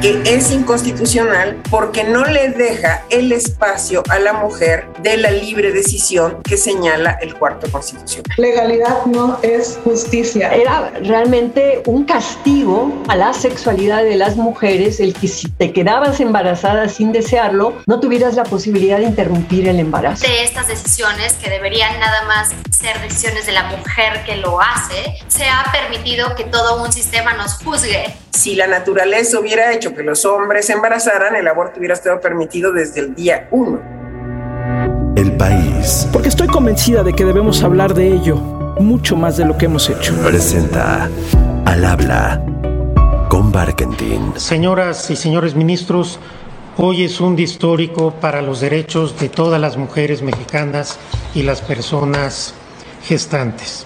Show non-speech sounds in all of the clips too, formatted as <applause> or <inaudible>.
que es inconstitucional porque no le deja el espacio a la mujer de la libre decisión que señala el cuarto constitucional. Legalidad no es justicia. Era realmente un castigo a la sexualidad de las mujeres el que si te quedabas embarazada sin desearlo, no tuvieras la posibilidad de interrumpir el embarazo. De estas decisiones que deberían nada más ser decisiones de la mujer que lo hace, se ha permitido que todo un sistema nos juzgue. Si la naturaleza hubiera hecho que los hombres se embarazaran, el aborto hubiera estado permitido desde el día uno. El país. Porque estoy convencida de que debemos hablar de ello mucho más de lo que hemos hecho. Presenta Al habla con Barkentin. Señoras y señores ministros, hoy es un día histórico para los derechos de todas las mujeres mexicanas y las personas gestantes.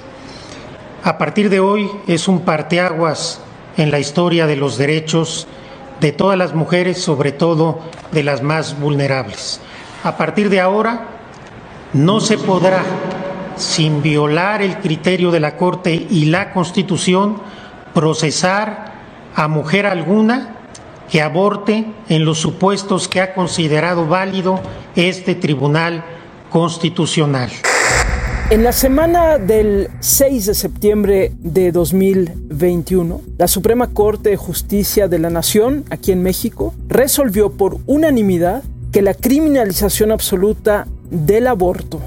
A partir de hoy es un parteaguas en la historia de los derechos de todas las mujeres, sobre todo de las más vulnerables. A partir de ahora, no se podrá, sin violar el criterio de la Corte y la Constitución, procesar a mujer alguna que aborte en los supuestos que ha considerado válido este Tribunal Constitucional. En la semana del 6 de septiembre de 2021, la Suprema Corte de Justicia de la Nación, aquí en México, resolvió por unanimidad que la criminalización absoluta del aborto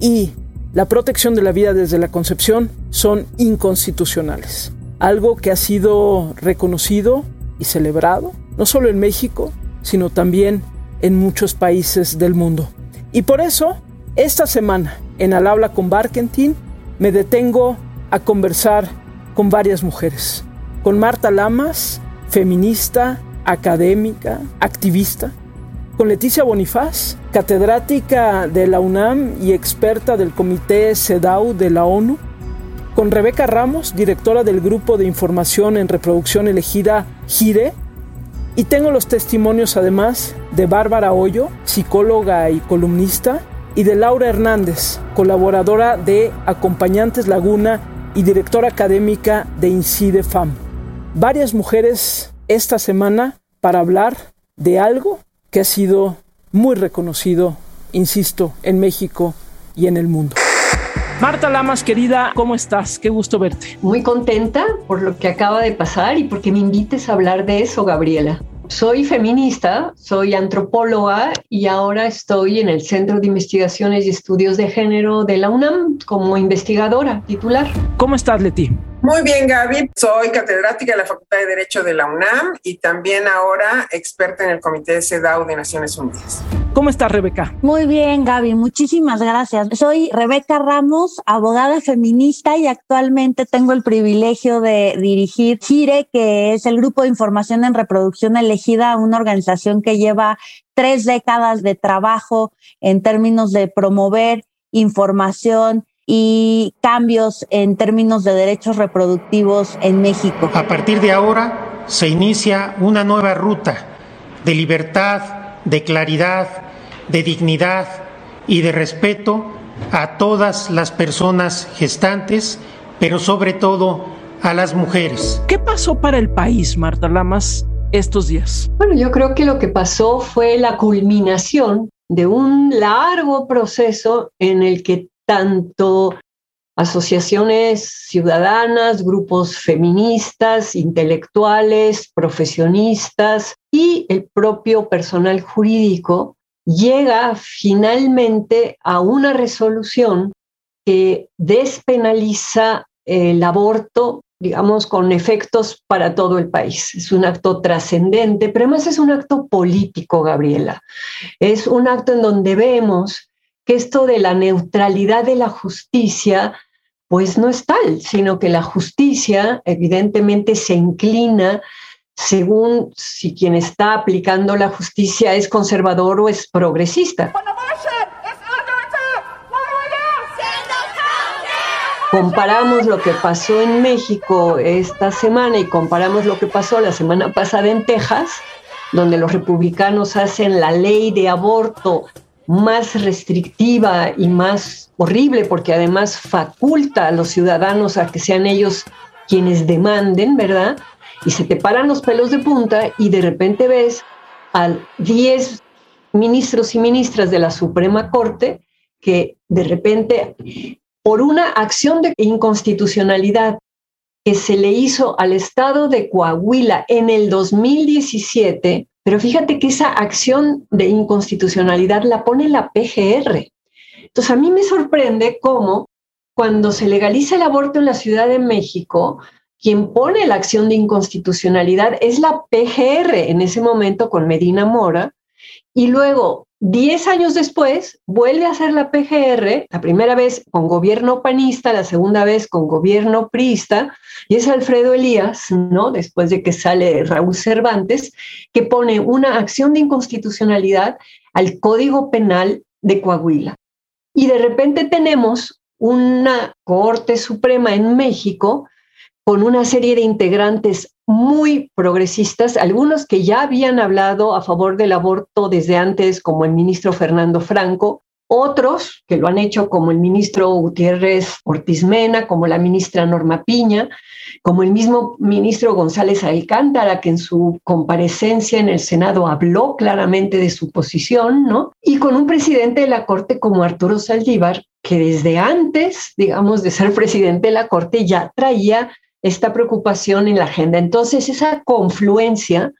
y la protección de la vida desde la concepción son inconstitucionales. Algo que ha sido reconocido y celebrado, no solo en México, sino también en muchos países del mundo. Y por eso, esta semana, en Al habla con Barkentin, me detengo a conversar con varias mujeres. Con Marta Lamas, feminista, académica, activista. Con Leticia Bonifaz, catedrática de la UNAM y experta del Comité CEDAW de la ONU. Con Rebeca Ramos, directora del Grupo de Información en Reproducción elegida GIRE. Y tengo los testimonios además de Bárbara Hoyo, psicóloga y columnista, y de Laura Hernández, colaboradora de Acompañantes Laguna y directora académica de Incide FAM. Varias mujeres esta semana para hablar de algo que ha sido muy reconocido, insisto, en México y en el mundo. Marta Lamas, querida, ¿cómo estás? Qué gusto verte. Muy contenta por lo que acaba de pasar y porque me invites a hablar de eso, Gabriela. Soy feminista, soy antropóloga y ahora estoy en el Centro de Investigaciones y Estudios de Género de la UNAM como investigadora titular. ¿Cómo estás, Leti? Muy bien, Gaby. Soy catedrática de la Facultad de Derecho de la UNAM y también ahora experta en el Comité de CEDAW de Naciones Unidas. ¿Cómo estás, Rebeca? Muy bien, Gaby. Muchísimas gracias. Soy Rebeca Ramos, abogada feminista y actualmente tengo el privilegio de dirigir GIRE, que es el Grupo de Información en Reproducción Elegida, una organización que lleva tres décadas de trabajo en términos de promover información y cambios en términos de derechos reproductivos en México. A partir de ahora se inicia una nueva ruta de libertad, de claridad, de dignidad y de respeto a todas las personas gestantes, pero sobre todo a las mujeres. ¿Qué pasó para el país, Marta Lamas, estos días? Bueno, yo creo que lo que pasó fue la culminación de un largo proceso en el que tanto asociaciones ciudadanas, grupos feministas, intelectuales, profesionistas y el propio personal jurídico llega finalmente a una resolución que despenaliza el aborto, digamos, con efectos para todo el país. Es un acto trascendente, pero además es un acto político, Gabriela. Es un acto en donde vemos que esto de la neutralidad de la justicia, pues no es tal, sino que la justicia evidentemente se inclina según si quien está aplicando la justicia es conservador o es progresista. Comparamos lo que pasó en México esta semana y comparamos lo que pasó la semana pasada en Texas, donde los republicanos hacen la ley de aborto más restrictiva y más horrible, porque además faculta a los ciudadanos a que sean ellos quienes demanden, ¿verdad? y se te paran los pelos de punta y de repente ves a 10 ministros y ministras de la Suprema Corte que de repente, por una acción de inconstitucionalidad que se le hizo al Estado de Coahuila en el 2017, pero fíjate que esa acción de inconstitucionalidad la pone la PGR. Entonces a mí me sorprende cómo cuando se legaliza el aborto en la Ciudad de México, quien pone la acción de inconstitucionalidad es la PGR en ese momento con Medina Mora, y luego, diez años después, vuelve a ser la PGR, la primera vez con gobierno panista, la segunda vez con gobierno priista, y es Alfredo Elías, ¿no? Después de que sale Raúl Cervantes, que pone una acción de inconstitucionalidad al Código Penal de Coahuila. Y de repente tenemos una Corte Suprema en México con una serie de integrantes muy progresistas, algunos que ya habían hablado a favor del aborto desde antes, como el ministro Fernando Franco, otros que lo han hecho como el ministro Gutiérrez Ortiz Mena, como la ministra Norma Piña, como el mismo ministro González Alcántara, que en su comparecencia en el Senado habló claramente de su posición, ¿no? Y con un presidente de la Corte como Arturo Saldívar, que desde antes, digamos, de ser presidente de la Corte ya traía esta preocupación en la agenda. Entonces, esa confluencia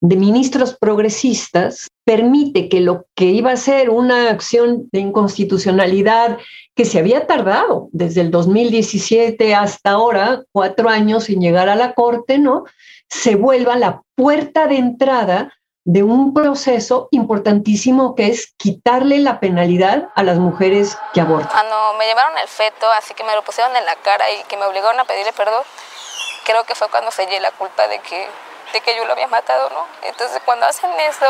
de ministros progresistas permite que lo que iba a ser una acción de inconstitucionalidad que se había tardado desde el 2017 hasta ahora, cuatro años sin llegar a la Corte, ¿no? Se vuelva la puerta de entrada de un proceso importantísimo que es quitarle la penalidad a las mujeres que abortan. Cuando me llevaron el feto, así que me lo pusieron en la cara y que me obligaron a pedirle perdón, creo que fue cuando sellé la culpa de que, de que yo lo había matado, ¿no? Entonces cuando hacen eso,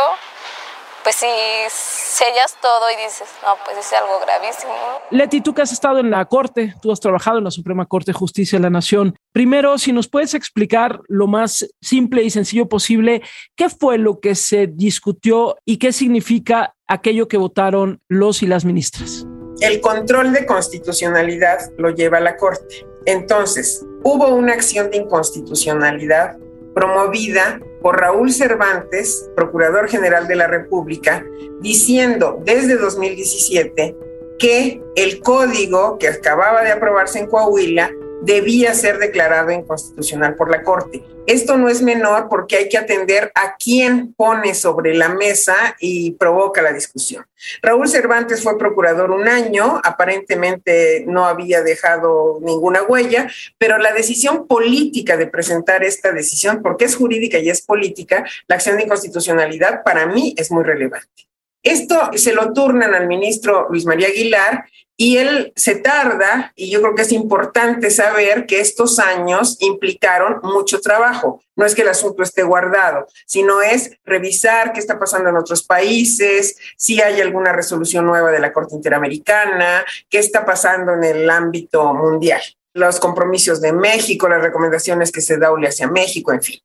pues si sellas todo y dices, no, pues es algo gravísimo. Leti, tú que has estado en la Corte, tú has trabajado en la Suprema Corte de Justicia de la Nación. Primero, si nos puedes explicar lo más simple y sencillo posible, ¿qué fue lo que se discutió y qué significa aquello que votaron los y las ministras? El control de constitucionalidad lo lleva la Corte. Entonces, hubo una acción de inconstitucionalidad promovida por Raúl Cervantes, Procurador General de la República, diciendo desde 2017 que el código que acababa de aprobarse en Coahuila debía ser declarado inconstitucional por la Corte. Esto no es menor porque hay que atender a quién pone sobre la mesa y provoca la discusión. Raúl Cervantes fue procurador un año, aparentemente no había dejado ninguna huella, pero la decisión política de presentar esta decisión, porque es jurídica y es política, la acción de inconstitucionalidad para mí es muy relevante. Esto se lo turnan al ministro Luis María Aguilar y él se tarda, y yo creo que es importante saber que estos años implicaron mucho trabajo. No es que el asunto esté guardado, sino es revisar qué está pasando en otros países, si hay alguna resolución nueva de la Corte Interamericana, qué está pasando en el ámbito mundial los compromisos de México, las recomendaciones que se da hacia México, en fin.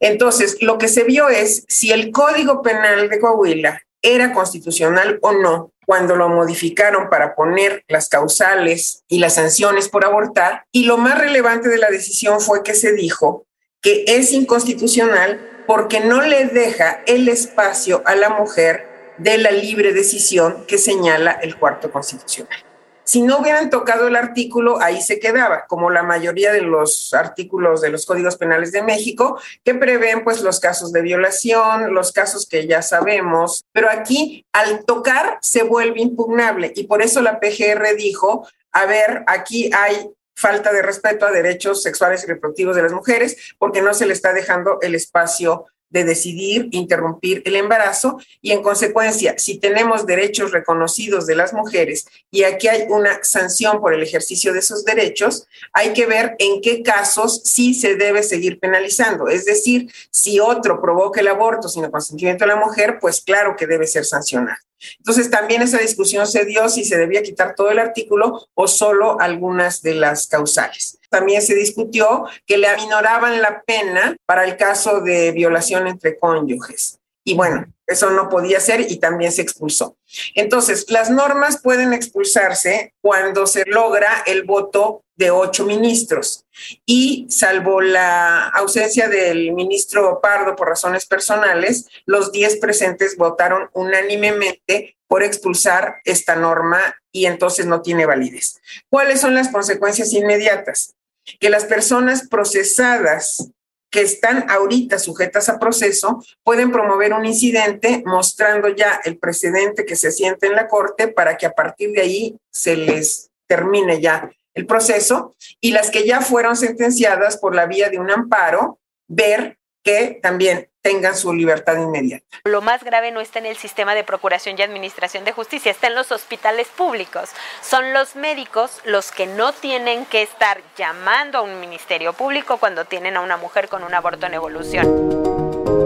Entonces, lo que se vio es si el Código Penal de Coahuila era constitucional o no cuando lo modificaron para poner las causales y las sanciones por abortar. Y lo más relevante de la decisión fue que se dijo que es inconstitucional porque no le deja el espacio a la mujer de la libre decisión que señala el cuarto constitucional. Si no hubieran tocado el artículo, ahí se quedaba, como la mayoría de los artículos de los códigos penales de México, que prevén pues los casos de violación, los casos que ya sabemos, pero aquí al tocar se vuelve impugnable. Y por eso la PGR dijo, a ver, aquí hay falta de respeto a derechos sexuales y reproductivos de las mujeres porque no se le está dejando el espacio de decidir interrumpir el embarazo y en consecuencia, si tenemos derechos reconocidos de las mujeres y aquí hay una sanción por el ejercicio de esos derechos, hay que ver en qué casos sí se debe seguir penalizando. Es decir, si otro provoca el aborto sin el consentimiento de la mujer, pues claro que debe ser sancionado. Entonces también esa discusión se dio si se debía quitar todo el artículo o solo algunas de las causales. También se discutió que le aminoraban la pena para el caso de violación entre cónyuges. y bueno, eso no podía ser y también se expulsó. Entonces, las normas pueden expulsarse cuando se logra el voto de ocho ministros y salvo la ausencia del ministro Pardo por razones personales, los diez presentes votaron unánimemente por expulsar esta norma y entonces no tiene validez. ¿Cuáles son las consecuencias inmediatas? Que las personas procesadas que están ahorita sujetas a proceso pueden promover un incidente mostrando ya el precedente que se siente en la corte para que a partir de ahí se les termine ya el proceso y las que ya fueron sentenciadas por la vía de un amparo, ver que también tengan su libertad inmediata. Lo más grave no está en el sistema de procuración y administración de justicia, está en los hospitales públicos. Son los médicos los que no tienen que estar llamando a un ministerio público cuando tienen a una mujer con un aborto en evolución.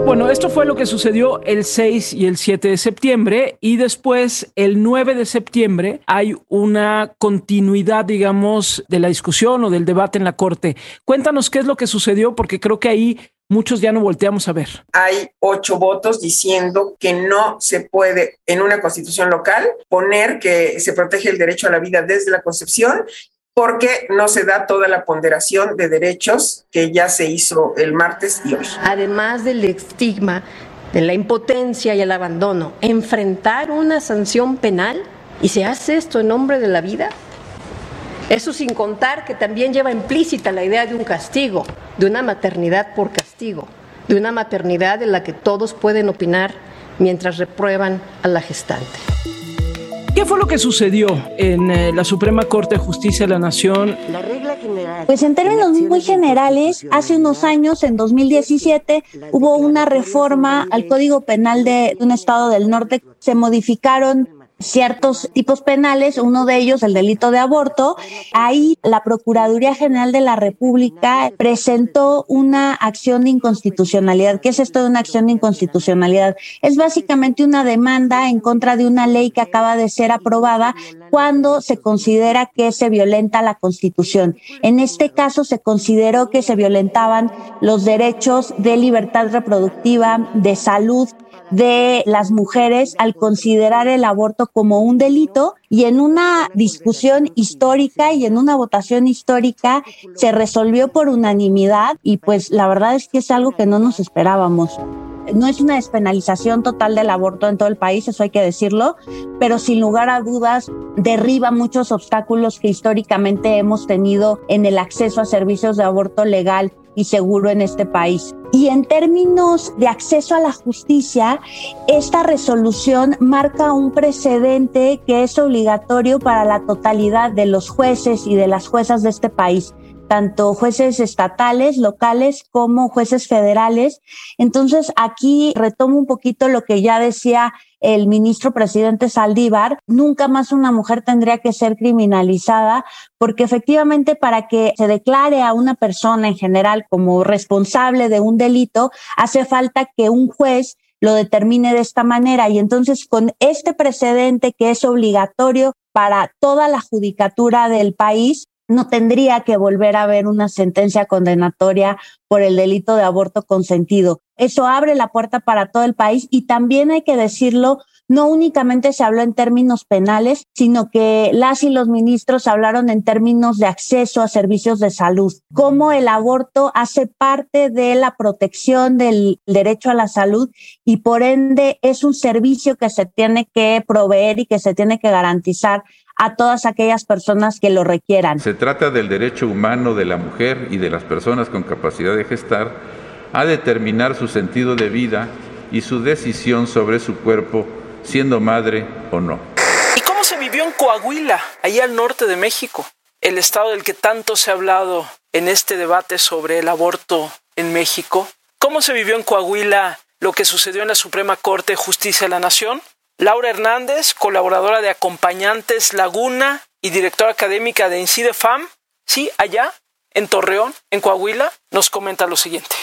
Bueno, esto fue lo que sucedió el 6 y el 7 de septiembre y después el 9 de septiembre hay una continuidad, digamos, de la discusión o del debate en la Corte. Cuéntanos qué es lo que sucedió porque creo que ahí muchos ya no volteamos a ver. Hay ocho votos diciendo que no se puede en una constitución local poner que se protege el derecho a la vida desde la concepción porque no se da toda la ponderación de derechos que ya se hizo el martes y hoy. Además del estigma de la impotencia y el abandono, enfrentar una sanción penal y se hace esto en nombre de la vida. Eso sin contar que también lleva implícita la idea de un castigo, de una maternidad por castigo, de una maternidad en la que todos pueden opinar mientras reprueban a la gestante. ¿Qué fue lo que sucedió en eh, la Suprema Corte de Justicia de la Nación? Pues en términos muy generales, hace unos años, en 2017, hubo una reforma al Código Penal de un estado del norte. Se modificaron ciertos tipos penales, uno de ellos el delito de aborto. Ahí la Procuraduría General de la República presentó una acción de inconstitucionalidad. ¿Qué es esto de una acción de inconstitucionalidad? Es básicamente una demanda en contra de una ley que acaba de ser aprobada cuando se considera que se violenta la Constitución. En este caso se consideró que se violentaban los derechos de libertad reproductiva, de salud, de las mujeres al considerar el aborto como un delito y en una discusión histórica y en una votación histórica se resolvió por unanimidad y pues la verdad es que es algo que no nos esperábamos. No es una despenalización total del aborto en todo el país, eso hay que decirlo, pero sin lugar a dudas derriba muchos obstáculos que históricamente hemos tenido en el acceso a servicios de aborto legal y seguro en este país. Y en términos de acceso a la justicia, esta resolución marca un precedente que es obligatorio para la totalidad de los jueces y de las juezas de este país tanto jueces estatales, locales, como jueces federales. Entonces, aquí retomo un poquito lo que ya decía el ministro presidente Saldívar, nunca más una mujer tendría que ser criminalizada, porque efectivamente para que se declare a una persona en general como responsable de un delito, hace falta que un juez lo determine de esta manera. Y entonces con este precedente que es obligatorio para toda la judicatura del país, no tendría que volver a haber una sentencia condenatoria por el delito de aborto consentido. Eso abre la puerta para todo el país y también hay que decirlo, no únicamente se habló en términos penales, sino que las y los ministros hablaron en términos de acceso a servicios de salud, cómo el aborto hace parte de la protección del derecho a la salud y por ende es un servicio que se tiene que proveer y que se tiene que garantizar a todas aquellas personas que lo requieran. Se trata del derecho humano de la mujer y de las personas con capacidad de gestar a determinar su sentido de vida y su decisión sobre su cuerpo, siendo madre o no. ¿Y cómo se vivió en Coahuila, ahí al norte de México? El estado del que tanto se ha hablado en este debate sobre el aborto en México. ¿Cómo se vivió en Coahuila lo que sucedió en la Suprema Corte de Justicia de la Nación? Laura Hernández, colaboradora de Acompañantes Laguna y directora académica de INCIDEFAM, sí, allá en Torreón, en Coahuila, nos comenta lo siguiente.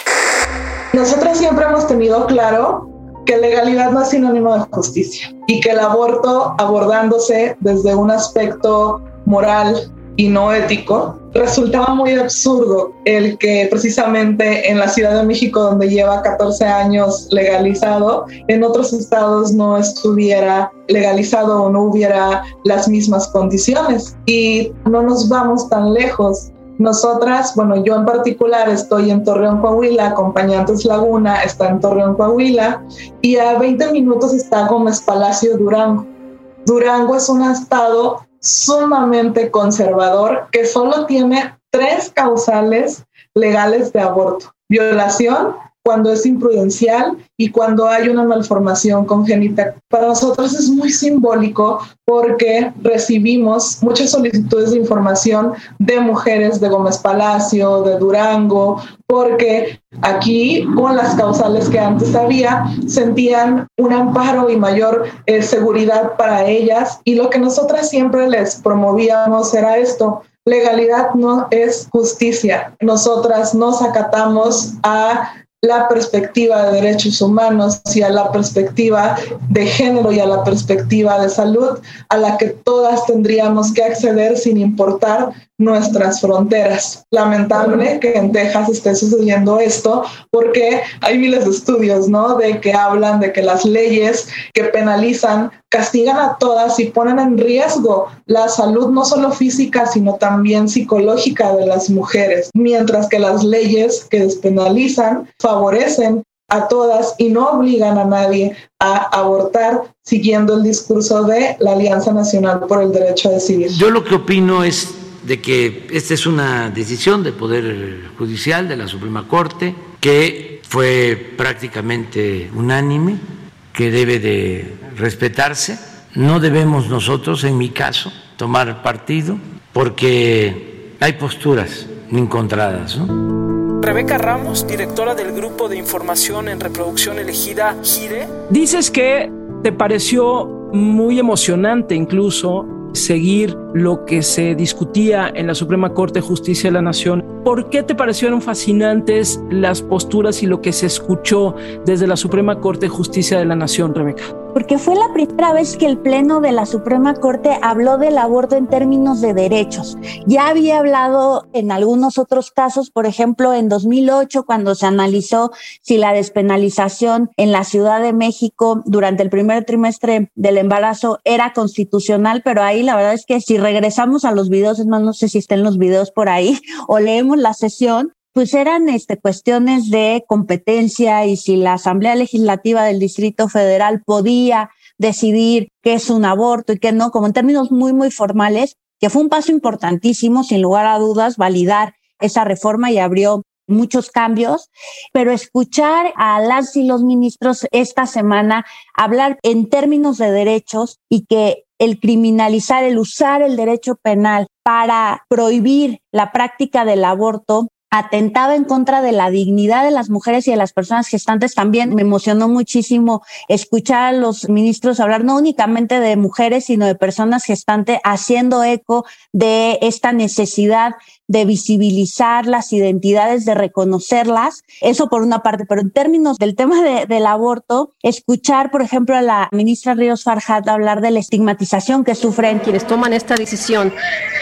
Nosotros siempre hemos tenido claro que legalidad no es sinónimo de justicia y que el aborto abordándose desde un aspecto moral y no ético resultaba muy absurdo el que precisamente en la Ciudad de México, donde lleva 14 años legalizado, en otros estados no estuviera legalizado o no hubiera las mismas condiciones. Y no nos vamos tan lejos. Nosotras, bueno, yo en particular estoy en Torreón, Coahuila, Acompañantes Laguna está en Torreón, Coahuila, y a 20 minutos está Gómez Palacio, Durango. Durango es un estado sumamente conservador que solo tiene tres causales legales de aborto. Violación, cuando es imprudencial y cuando hay una malformación congénita. Para nosotros es muy simbólico porque recibimos muchas solicitudes de información de mujeres de Gómez Palacio, de Durango, porque aquí con las causales que antes había sentían un amparo y mayor eh, seguridad para ellas y lo que nosotras siempre les promovíamos era esto, legalidad no es justicia. Nosotras nos acatamos a la perspectiva de derechos humanos y a la perspectiva de género y a la perspectiva de salud a la que todas tendríamos que acceder sin importar nuestras fronteras. Lamentable que en Texas esté sucediendo esto porque hay miles de estudios, ¿no? De que hablan de que las leyes que penalizan castigan a todas y ponen en riesgo la salud no solo física, sino también psicológica de las mujeres, mientras que las leyes que despenalizan favorecen a todas y no obligan a nadie a abortar siguiendo el discurso de la Alianza Nacional por el Derecho a Decidir. Yo lo que opino es de que esta es una decisión del Poder Judicial, de la Suprema Corte, que fue prácticamente unánime, que debe de respetarse. No debemos nosotros, en mi caso, tomar partido porque hay posturas encontradas. Rebeca Ramos, directora del Grupo de Información en Reproducción Elegida GIRE, dices que te pareció muy emocionante incluso seguir lo que se discutía en la Suprema Corte de Justicia de la Nación. ¿Por qué te parecieron fascinantes las posturas y lo que se escuchó desde la Suprema Corte de Justicia de la Nación, Rebeca? Porque fue la primera vez que el Pleno de la Suprema Corte habló del aborto en términos de derechos. Ya había hablado en algunos otros casos, por ejemplo, en 2008, cuando se analizó si la despenalización en la Ciudad de México durante el primer trimestre del embarazo era constitucional, pero ahí la verdad es que si regresamos a los videos, es más, no sé si estén los videos por ahí, <laughs> o leemos la sesión, pues eran este, cuestiones de competencia y si la Asamblea Legislativa del Distrito Federal podía decidir qué es un aborto y qué no, como en términos muy, muy formales, que fue un paso importantísimo, sin lugar a dudas, validar esa reforma y abrió muchos cambios, pero escuchar a las y los ministros esta semana hablar en términos de derechos y que el criminalizar, el usar el derecho penal para prohibir la práctica del aborto atentaba en contra de la dignidad de las mujeres y de las personas gestantes. También me emocionó muchísimo escuchar a los ministros hablar no únicamente de mujeres, sino de personas gestantes, haciendo eco de esta necesidad de visibilizar las identidades, de reconocerlas. Eso por una parte, pero en términos del tema del aborto, escuchar, por ejemplo, a la ministra Ríos Farhat hablar de la estigmatización que sufren quienes toman esta decisión,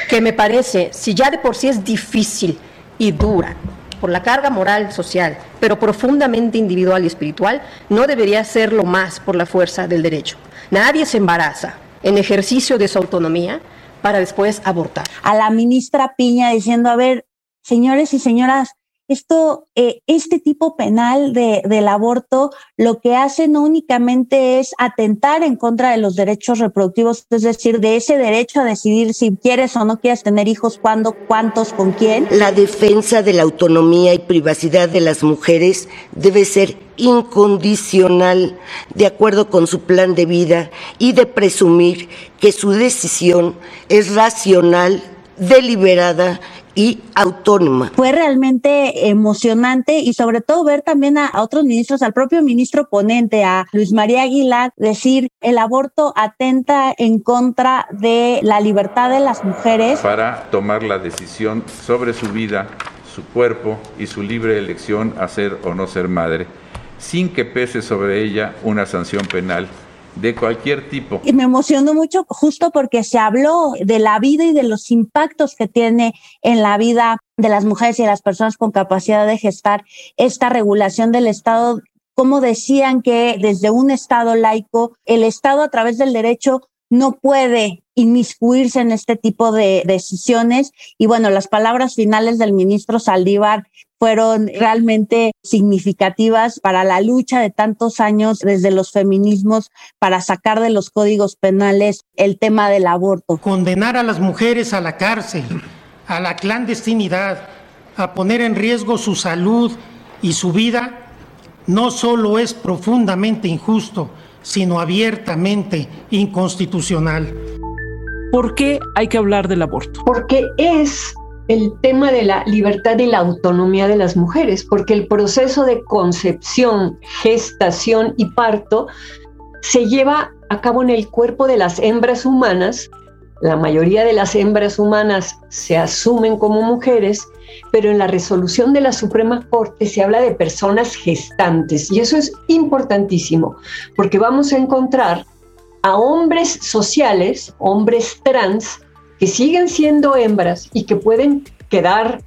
que me parece, si ya de por sí es difícil, y dura por la carga moral, social, pero profundamente individual y espiritual, no debería serlo más por la fuerza del derecho. Nadie se embaraza en ejercicio de su autonomía para después abortar. A la ministra Piña diciendo, a ver, señores y señoras, esto, eh, este tipo penal de, del aborto lo que hace no únicamente es atentar en contra de los derechos reproductivos, es decir, de ese derecho a decidir si quieres o no quieres tener hijos, cuándo, cuántos, con quién. La defensa de la autonomía y privacidad de las mujeres debe ser incondicional, de acuerdo con su plan de vida y de presumir que su decisión es racional, deliberada y autónoma. Fue realmente emocionante y sobre todo ver también a, otros ministros, al propio ministro ponente, a Luis María Aguilar, decir el aborto atenta en contra de la libertad de las mujeres. Para tomar la decisión sobre su vida, su cuerpo y su libre elección a ser o no ser madre, sin que pese sobre ella una sanción penal de cualquier tipo. Y me emocionó mucho justo porque se habló de la vida y de los impactos que tiene en la vida de las mujeres y de las personas con capacidad de gestar esta regulación del Estado como decían que desde un Estado laico, el Estado a través del derecho no puede inmiscuirse en este tipo de decisiones. Y bueno, las palabras finales del ministro Saldívar fueron realmente significativas para la lucha de tantos años desde los feminismos para sacar de los códigos penales el tema del aborto. Condenar a las mujeres a la cárcel, a la clandestinidad, a poner en riesgo su salud y su vida, no solo es profundamente injusto, sino abiertamente inconstitucional. ¿Por qué hay que hablar del aborto? Porque es el tema de la libertad y la autonomía de las mujeres, porque el proceso de concepción, gestación y parto se lleva a cabo en el cuerpo de las hembras humanas. La mayoría de las hembras humanas se asumen como mujeres, pero en la resolución de la Suprema Corte se habla de personas gestantes y eso es importantísimo, porque vamos a encontrar a hombres sociales, hombres trans, que siguen siendo hembras y que pueden quedar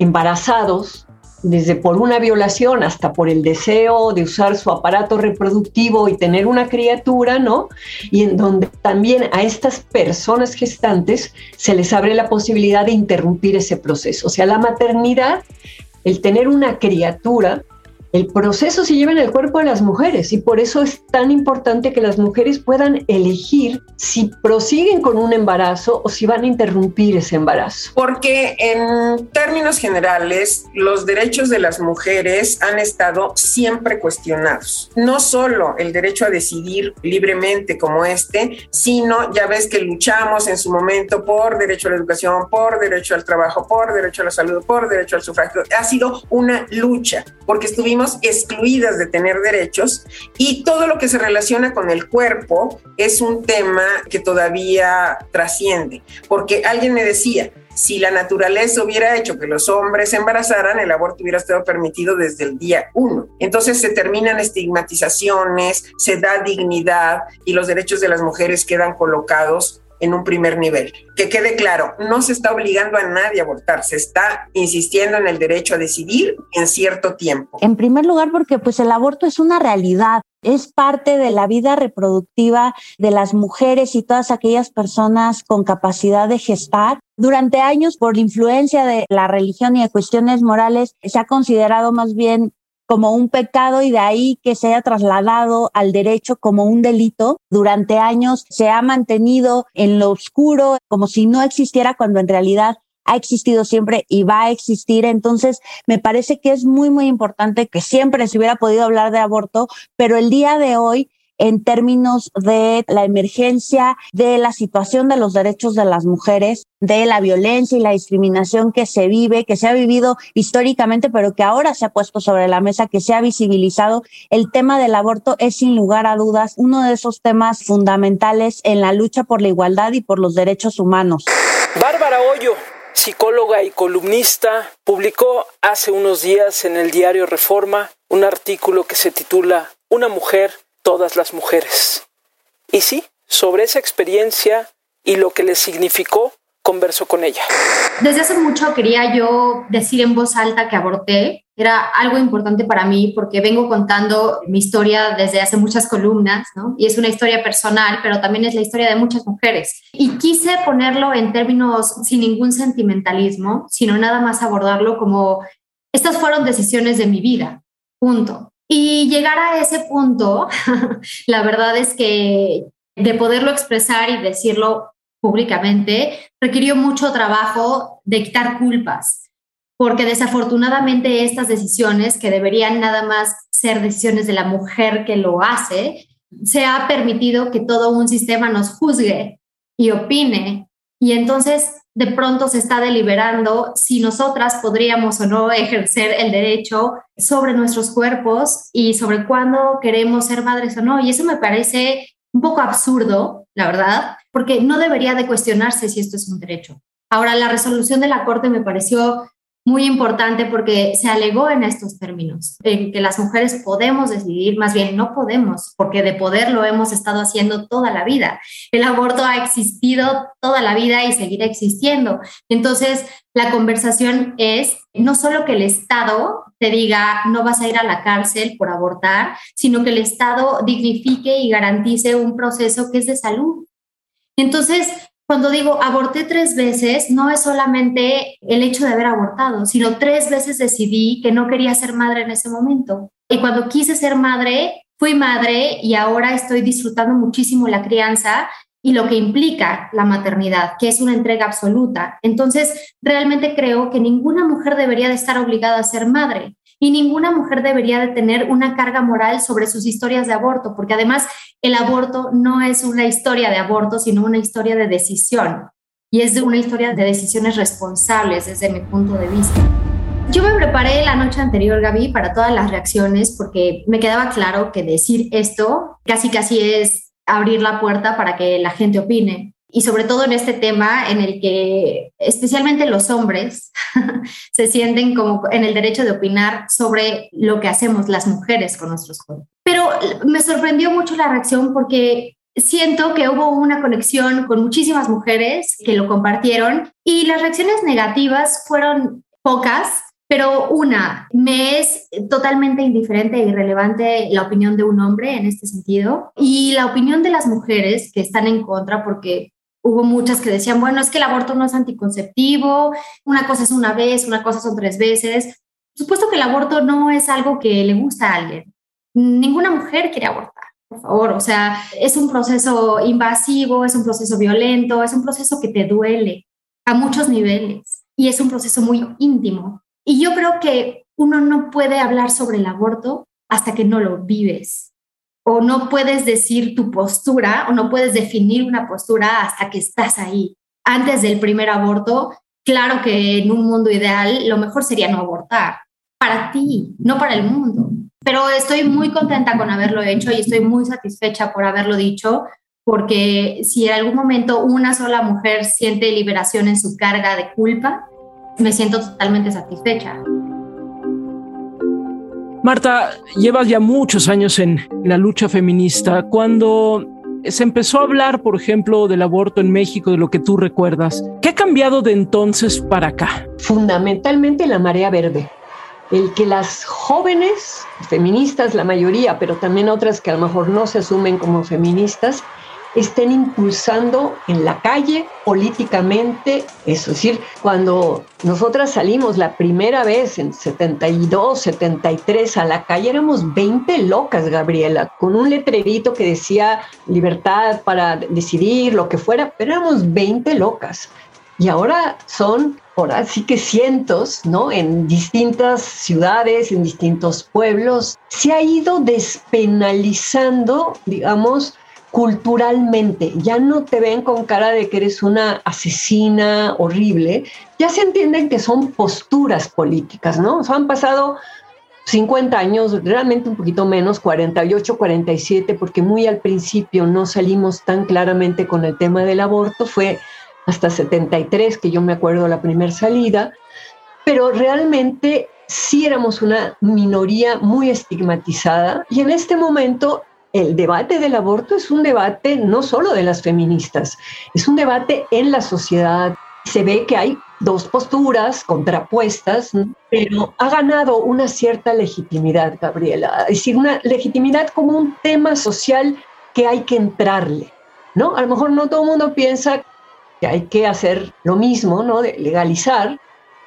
embarazados desde por una violación hasta por el deseo de usar su aparato reproductivo y tener una criatura, ¿no? Y en donde también a estas personas gestantes se les abre la posibilidad de interrumpir ese proceso. O sea, la maternidad, el tener una criatura, el proceso se lleva en el cuerpo de las mujeres y por eso es tan importante que las mujeres puedan elegir si prosiguen con un embarazo o si van a interrumpir ese embarazo. Porque en términos generales, los derechos de las mujeres han estado siempre cuestionados. No solo el derecho a decidir libremente como este, sino ya ves que luchamos en su momento por derecho a la educación, por derecho al trabajo, por derecho a la salud, por derecho al sufragio. Ha sido una lucha porque estuvimos excluidas de tener derechos y todo lo que se relaciona con el cuerpo es un tema que todavía trasciende, porque alguien me decía, si la naturaleza hubiera hecho que los hombres se embarazaran, el aborto hubiera estado permitido desde el día uno. Entonces se terminan estigmatizaciones, se da dignidad y los derechos de las mujeres quedan colocados en un primer nivel. Que quede claro, no se está obligando a nadie a abortar, se está insistiendo en el derecho a decidir en cierto tiempo. En primer lugar, porque pues el aborto es una realidad, es parte de la vida reproductiva de las mujeres y todas aquellas personas con capacidad de gestar. Durante años, por influencia de la religión y de cuestiones morales, se ha considerado más bien como un pecado y de ahí que se haya trasladado al derecho como un delito. Durante años se ha mantenido en lo oscuro como si no existiera cuando en realidad ha existido siempre y va a existir. Entonces, me parece que es muy, muy importante que siempre se hubiera podido hablar de aborto, pero el día de hoy en términos de la emergencia, de la situación de los derechos de las mujeres, de la violencia y la discriminación que se vive, que se ha vivido históricamente, pero que ahora se ha puesto sobre la mesa, que se ha visibilizado. El tema del aborto es sin lugar a dudas uno de esos temas fundamentales en la lucha por la igualdad y por los derechos humanos. Bárbara Hoyo, psicóloga y columnista, publicó hace unos días en el diario Reforma un artículo que se titula Una mujer todas las mujeres. Y sí, sobre esa experiencia y lo que le significó, converso con ella. Desde hace mucho quería yo decir en voz alta que aborté. Era algo importante para mí porque vengo contando mi historia desde hace muchas columnas. Y es una historia personal, pero también es la historia de muchas mujeres. Y quise ponerlo en términos sin ningún sentimentalismo, sino nada más abordarlo como estas fueron decisiones de mi vida, punto. Y llegar a ese punto, <laughs> la verdad es que de poderlo expresar y decirlo públicamente, requirió mucho trabajo de quitar culpas, porque desafortunadamente estas decisiones, que deberían nada más ser decisiones de la mujer que lo hace, se ha permitido que todo un sistema nos juzgue y opine. Y entonces de pronto se está deliberando si nosotras podríamos o no ejercer el derecho sobre nuestros cuerpos y sobre cuándo queremos ser madres o no. Y eso me parece un poco absurdo, la verdad, porque no debería de cuestionarse si esto es un derecho. Ahora, la resolución de la Corte me pareció muy importante porque se alegó en estos términos, en que las mujeres podemos decidir, más bien no podemos, porque de poder lo hemos estado haciendo toda la vida. El aborto ha existido toda la vida y seguirá existiendo. Entonces, la conversación es no solo que el Estado te diga no vas a ir a la cárcel por abortar, sino que el Estado dignifique y garantice un proceso que es de salud. Entonces, cuando digo aborté tres veces, no es solamente el hecho de haber abortado, sino tres veces decidí que no quería ser madre en ese momento. Y cuando quise ser madre, fui madre y ahora estoy disfrutando muchísimo la crianza y lo que implica la maternidad, que es una entrega absoluta. Entonces, realmente creo que ninguna mujer debería de estar obligada a ser madre y ninguna mujer debería de tener una carga moral sobre sus historias de aborto, porque además el aborto no es una historia de aborto, sino una historia de decisión y es una historia de decisiones responsables desde mi punto de vista. Yo me preparé la noche anterior, Gaby, para todas las reacciones porque me quedaba claro que decir esto casi casi es abrir la puerta para que la gente opine y sobre todo en este tema en el que especialmente los hombres <laughs> se sienten como en el derecho de opinar sobre lo que hacemos las mujeres con nuestros cuerpos. Pero me sorprendió mucho la reacción porque siento que hubo una conexión con muchísimas mujeres que lo compartieron y las reacciones negativas fueron pocas, pero una, me es totalmente indiferente e irrelevante la opinión de un hombre en este sentido y la opinión de las mujeres que están en contra porque hubo muchas que decían, bueno, es que el aborto no es anticonceptivo, una cosa es una vez, una cosa son tres veces. supuesto que el aborto no es algo que le gusta a alguien. Ninguna mujer quiere abortar, por favor. O sea, es un proceso invasivo, es un proceso violento, es un proceso que te duele a muchos niveles y es un proceso muy íntimo. Y yo creo que uno no puede hablar sobre el aborto hasta que no lo vives o no puedes decir tu postura o no puedes definir una postura hasta que estás ahí. Antes del primer aborto, claro que en un mundo ideal lo mejor sería no abortar, para ti, no para el mundo. Pero estoy muy contenta con haberlo hecho y estoy muy satisfecha por haberlo dicho, porque si en algún momento una sola mujer siente liberación en su carga de culpa, me siento totalmente satisfecha. Marta, llevas ya muchos años en la lucha feminista. Cuando se empezó a hablar, por ejemplo, del aborto en México, de lo que tú recuerdas, ¿qué ha cambiado de entonces para acá? Fundamentalmente la marea verde. El que las jóvenes, feministas la mayoría, pero también otras que a lo mejor no se asumen como feministas, estén impulsando en la calle políticamente, es decir, cuando nosotras salimos la primera vez en 72, 73 a la calle, éramos 20 locas, Gabriela, con un letrerito que decía libertad para decidir, lo que fuera, pero éramos 20 locas. Y ahora son, ahora sí que cientos, ¿no? En distintas ciudades, en distintos pueblos. Se ha ido despenalizando, digamos, culturalmente, ya no te ven con cara de que eres una asesina horrible, ya se entienden que son posturas políticas, ¿no? O han pasado 50 años, realmente un poquito menos, 48, 47, porque muy al principio no salimos tan claramente con el tema del aborto, fue hasta 73 que yo me acuerdo la primera salida, pero realmente sí éramos una minoría muy estigmatizada y en este momento el debate del aborto es un debate no solo de las feministas, es un debate en la sociedad. Se ve que hay dos posturas contrapuestas, pero ha ganado una cierta legitimidad, Gabriela. Es decir, una legitimidad como un tema social que hay que entrarle, ¿no? A lo mejor no todo el mundo piensa que hay que hacer lo mismo, ¿no? De legalizar,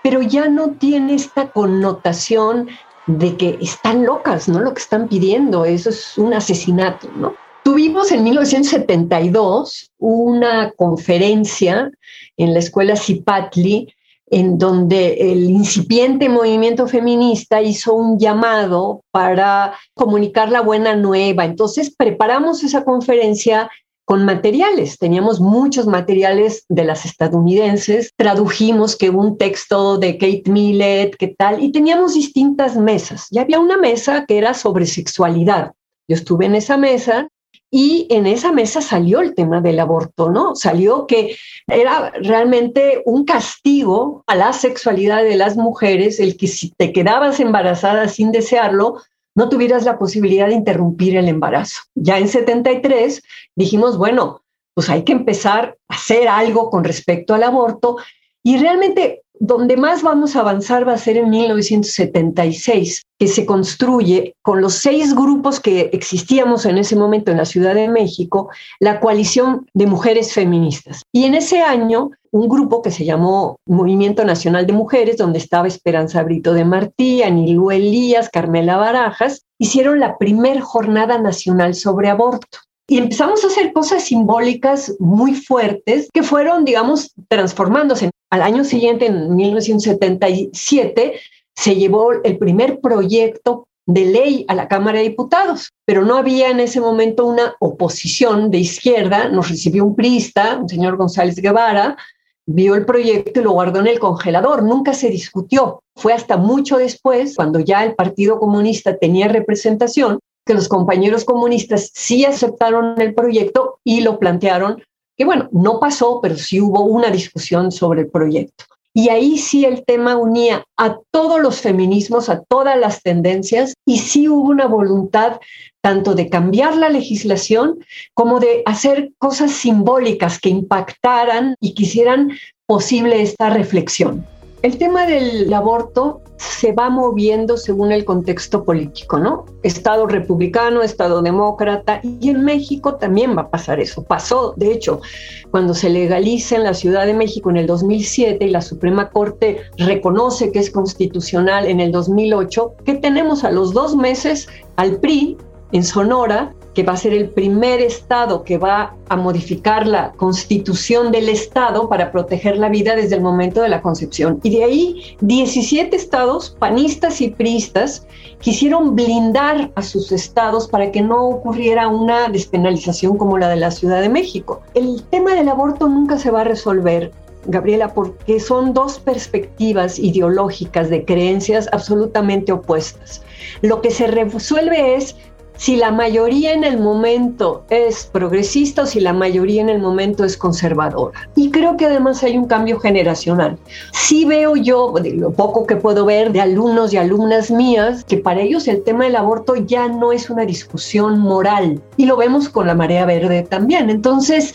pero ya no tiene esta connotación de que están locas, ¿no? Lo que están pidiendo, eso es un asesinato, ¿no? Tuvimos en 1972 una conferencia en la escuela Cipatli en donde el incipiente movimiento feminista hizo un llamado para comunicar la buena nueva. Entonces preparamos esa conferencia con materiales. Teníamos muchos materiales de las estadounidenses, tradujimos que un texto de Kate Millett, qué tal, y teníamos distintas mesas. Y había una mesa que era sobre sexualidad. Yo estuve en esa mesa Y en esa mesa salió el tema del aborto, ¿no? Salió que era realmente un castigo a la sexualidad de las mujeres el que si te quedabas embarazada sin desearlo, no tuvieras la posibilidad de interrumpir el embarazo. Ya en 73 dijimos, bueno, pues hay que empezar a hacer algo con respecto al aborto y realmente donde más vamos a avanzar va a ser en 1976, que se construye con los seis grupos que existíamos en ese momento en la Ciudad de México, la coalición de mujeres feministas. Y en ese año, un grupo que se llamó Movimiento Nacional de Mujeres, donde estaba Esperanza Brito de Martí, Anilú Elías, Carmela Barajas, hicieron la primer jornada nacional sobre aborto. Y empezamos a hacer cosas simbólicas muy fuertes que fueron, digamos, transformándose. Al año siguiente, en 1977, se llevó el primer proyecto de ley a la Cámara de Diputados, pero no había en ese momento una oposición de izquierda. Nos recibió un priista, un señor González Guevara, vio el proyecto y lo guardó en el congelador. Nunca se discutió. Fue hasta mucho después, cuando ya el Partido Comunista tenía representación, que los compañeros comunistas sí aceptaron el proyecto y lo plantearon, que bueno, no pasó, pero sí hubo una discusión sobre el proyecto. Y ahí sí el tema unía a todos los feminismos, a todas las tendencias, y sí hubo una voluntad tanto de cambiar la legislación como de hacer cosas simbólicas que impactaran y que hicieran posible esta reflexión. El tema del aborto se va moviendo según el contexto político, ¿no? Estado republicano, Estado demócrata, y en México también va a pasar eso. Pasó, de hecho, cuando se legaliza en la Ciudad de México en el 2007 y la Suprema Corte reconoce que es constitucional en el 2008, que tenemos a los dos meses al PRI en Sonora que va a ser el primer estado que va a modificar la constitución del estado para proteger la vida desde el momento de la concepción. Y de ahí 17 estados, panistas y priistas, quisieron blindar a sus estados para que no ocurriera una despenalización como la de la Ciudad de México. El tema del aborto nunca se va a resolver Gabriela, porque son dos perspectivas ideológicas de creencias absolutamente opuestas. Lo que se resuelve es si la mayoría en el momento es progresista o si la mayoría en el momento es conservadora. Y creo que además hay un cambio generacional. Sí veo yo, de lo poco que puedo ver de alumnos y alumnas mías, que para ellos el tema del aborto ya no es una discusión moral. Y lo vemos con la marea verde también. Entonces,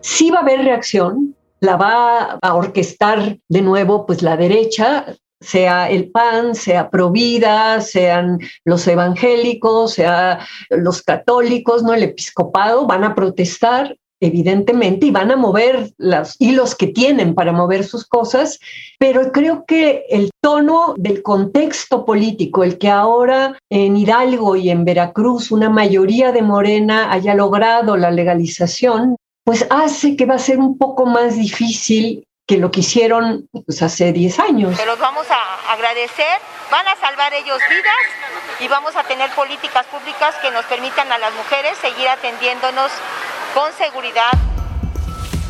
sí va a haber reacción, la va a orquestar de nuevo pues la derecha, sea el PAN, sea Provida, sean los evangélicos, sea los católicos, ¿no? El episcopado, van a protestar evidentemente, y van a mover los hilos que tienen para mover sus cosas, pero creo que el tono del contexto político, el que ahora en Hidalgo y en Veracruz una mayoría de Morena haya logrado la legalización, pues hace que va a ser un poco más difícil que lo que hicieron pues, hace 10 años. Se los vamos a agradecer, van a salvar ellos vidas y vamos a tener políticas públicas que nos permitan a las mujeres seguir atendiéndonos con seguridad.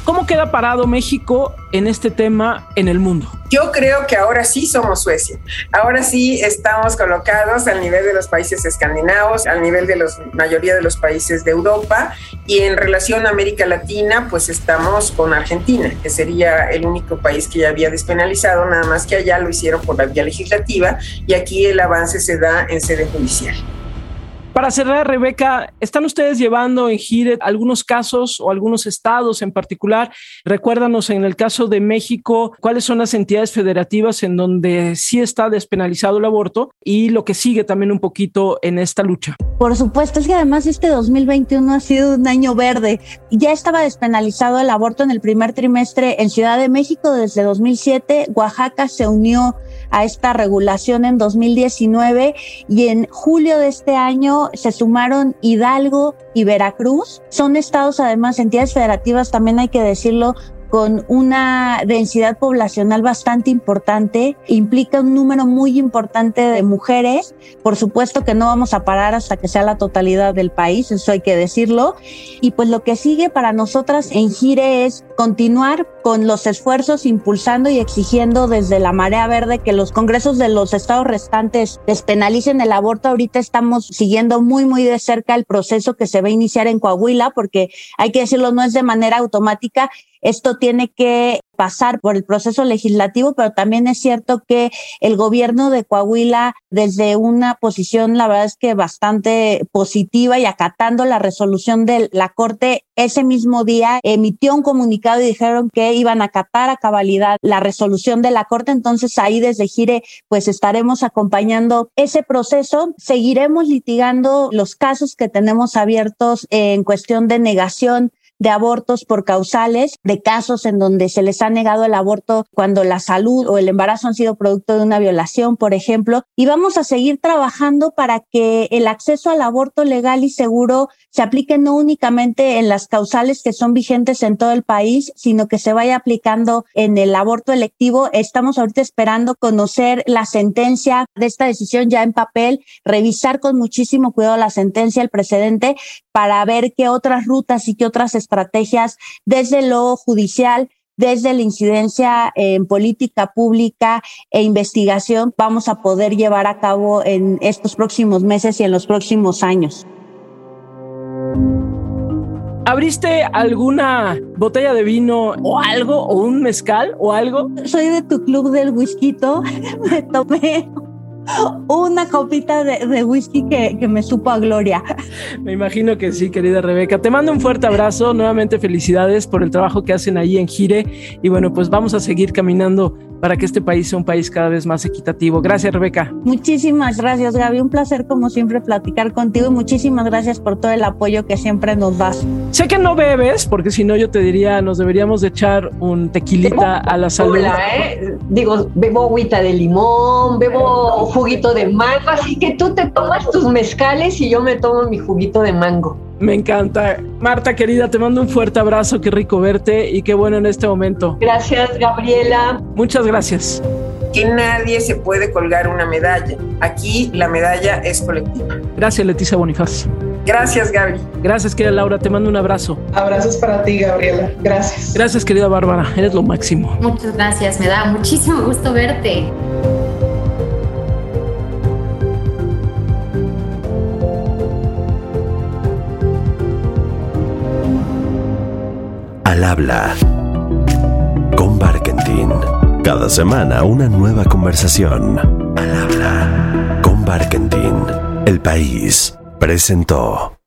¿Cómo queda parado México en este tema en el mundo? Yo creo que ahora sí somos Suecia. Ahora sí estamos colocados al nivel de los países escandinavos, al nivel de la mayoría de los países de Europa y en relación a América Latina, pues estamos con Argentina, que sería el único país que ya había despenalizado, nada más que allá lo hicieron por la vía legislativa y aquí el avance se da en sede judicial. Para cerrar, Rebeca, ¿están ustedes llevando en GIRE algunos casos o algunos estados en particular? Recuérdanos en el caso de México, cuáles son las entidades federativas en donde sí está despenalizado el aborto y lo que sigue también un poquito en esta lucha. Por supuesto, es que además este 2021 ha sido un año verde. Ya estaba despenalizado el aborto en el primer trimestre en Ciudad de México desde 2007. Oaxaca se unió a esta regulación en 2019 y en julio de este año se sumaron Hidalgo y Veracruz. Son estados, además, entidades federativas, también hay que decirlo, con una densidad poblacional bastante importante, implica un número muy importante de mujeres. Por supuesto que no vamos a parar hasta que sea la totalidad del país, eso hay que decirlo. Y pues lo que sigue para nosotras en Gire es continuar con los esfuerzos impulsando y exigiendo desde la marea verde que los congresos de los estados restantes despenalicen el aborto. Ahorita estamos siguiendo muy, muy de cerca el proceso que se va a iniciar en Coahuila, porque hay que decirlo, no es de manera automática esto tiene que pasar por el proceso legislativo, pero también es cierto que el gobierno de Coahuila, desde una posición, la verdad es que bastante positiva y acatando la resolución de la Corte, ese mismo día emitió un comunicado y dijeron que iban a acatar a cabalidad la resolución de la Corte. Entonces ahí desde Gire, pues estaremos acompañando ese proceso. Seguiremos litigando los casos que tenemos abiertos en cuestión de negación de abortos por causales, de casos en donde se les ha negado el aborto cuando la salud o el embarazo han sido producto de una violación, por ejemplo, y vamos a seguir trabajando para que el acceso al aborto legal y seguro se aplique no únicamente en las causales que son vigentes en todo el país, sino que se vaya aplicando en el aborto electivo. Estamos ahorita esperando conocer la sentencia de esta decisión ya en papel, revisar con muchísimo cuidado la sentencia, el precedente, para ver qué otras rutas y qué otras desde lo judicial desde la incidencia en política pública e investigación vamos a poder llevar a cabo en estos próximos meses y en los próximos años. ¿Abriste alguna botella de vino o algo, o un mezcal o algo? Soy de tu club del whisky, <laughs> me tomé una copita de, whisky que, que, me supo a gloria. Me imagino que sí, querida Rebeca. Te mando un fuerte abrazo. Nuevamente felicidades por el trabajo que hacen ahí en Gire. Y bueno, pues vamos a seguir caminando para que este país sea un país cada vez más equitativo. Gracias, Rebeca. Muchísimas gracias, Gaby. Un placer, como siempre, platicar contigo y muchísimas gracias por todo el apoyo que siempre nos das. Sé que no bebes, porque si no, yo te diría, nos deberíamos de echar un tequilita a la salud. ¿eh? Digo, bebo agüita de limón, bebo juguito de mango, así que tú te tomas tus mezcales y yo me tomo mi juguito de mango. Me encanta. Marta, querida, te mando un fuerte abrazo, qué rico verte y qué bueno en este momento. Gracias, Gabriela. Muchas gracias. Que nadie se puede colgar una medalla. Aquí la medalla es colectiva. Gracias, Leticia Bonifaz. Gracias, Gaby. Gracias, querida Laura. Te mando un abrazo. Abrazos para ti, Gabriela. Gracias. Gracias, querida Bárbara. Eres lo máximo. Muchas gracias. Me da muchísimo gusto verte. Al habla con Barkentin. Cada semana una nueva conversación. Al habla con Barkentin. El país presentó.